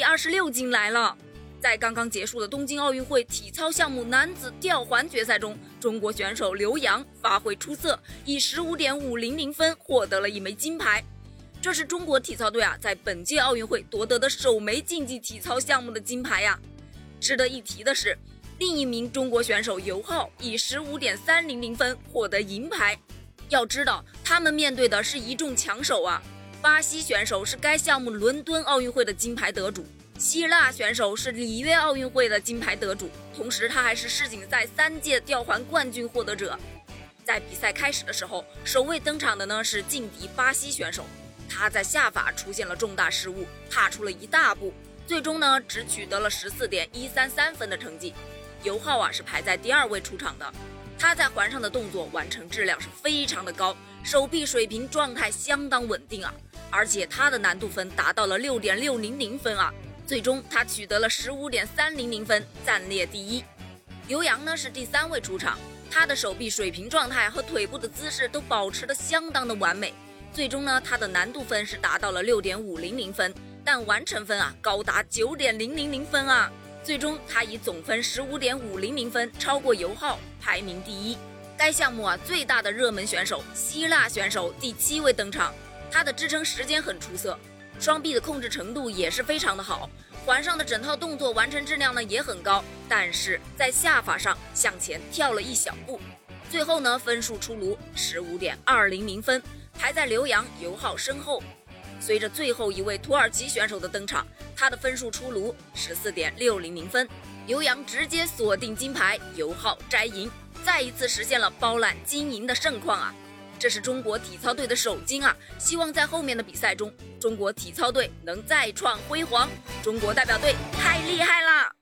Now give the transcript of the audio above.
第二十六金来了。在刚刚结束的东京奥运会体操项目男子吊环决赛中，中国选手刘洋发挥出色，以十五点五零零分获得了一枚金牌。这是中国体操队啊在本届奥运会夺得的首枚竞技体操项目的金牌呀。值得一提的是，另一名中国选手尤浩以十五点三零零分获得银牌。要知道，他们面对的是一众强手啊。巴西选手是该项目伦敦奥运会的金牌得主。希腊选手是里约奥运会的金牌得主，同时他还是世锦赛三届吊环冠军获得者。在比赛开始的时候，首位登场的呢是劲敌巴西选手，他在下法出现了重大失误，踏出了一大步，最终呢只取得了十四点一三三分的成绩。尤浩啊是排在第二位出场的，他在环上的动作完成质量是非常的高，手臂水平状态相当稳定啊，而且他的难度分达到了六点六零零分啊。最终，他取得了十五点三零零分，暂列第一。刘洋呢是第三位出场，他的手臂水平状态和腿部的姿势都保持的相当的完美。最终呢，他的难度分是达到了六点五零零分，但完成分啊高达九点零零零分啊。最终，他以总分十五点五零零分超过尤浩，排名第一。该项目啊最大的热门选手希腊选手第七位登场，他的支撑时间很出色。双臂的控制程度也是非常的好，环上的整套动作完成质量呢也很高，但是在下法上向前跳了一小步，最后呢分数出炉十五点二零零分，排在刘洋、尤浩身后。随着最后一位土耳其选手的登场，他的分数出炉十四点六零零分，刘洋直接锁定金牌，尤浩摘银，再一次实现了包揽金银的盛况啊！这是中国体操队的首金啊！希望在后面的比赛中，中国体操队能再创辉煌。中国代表队太厉害了！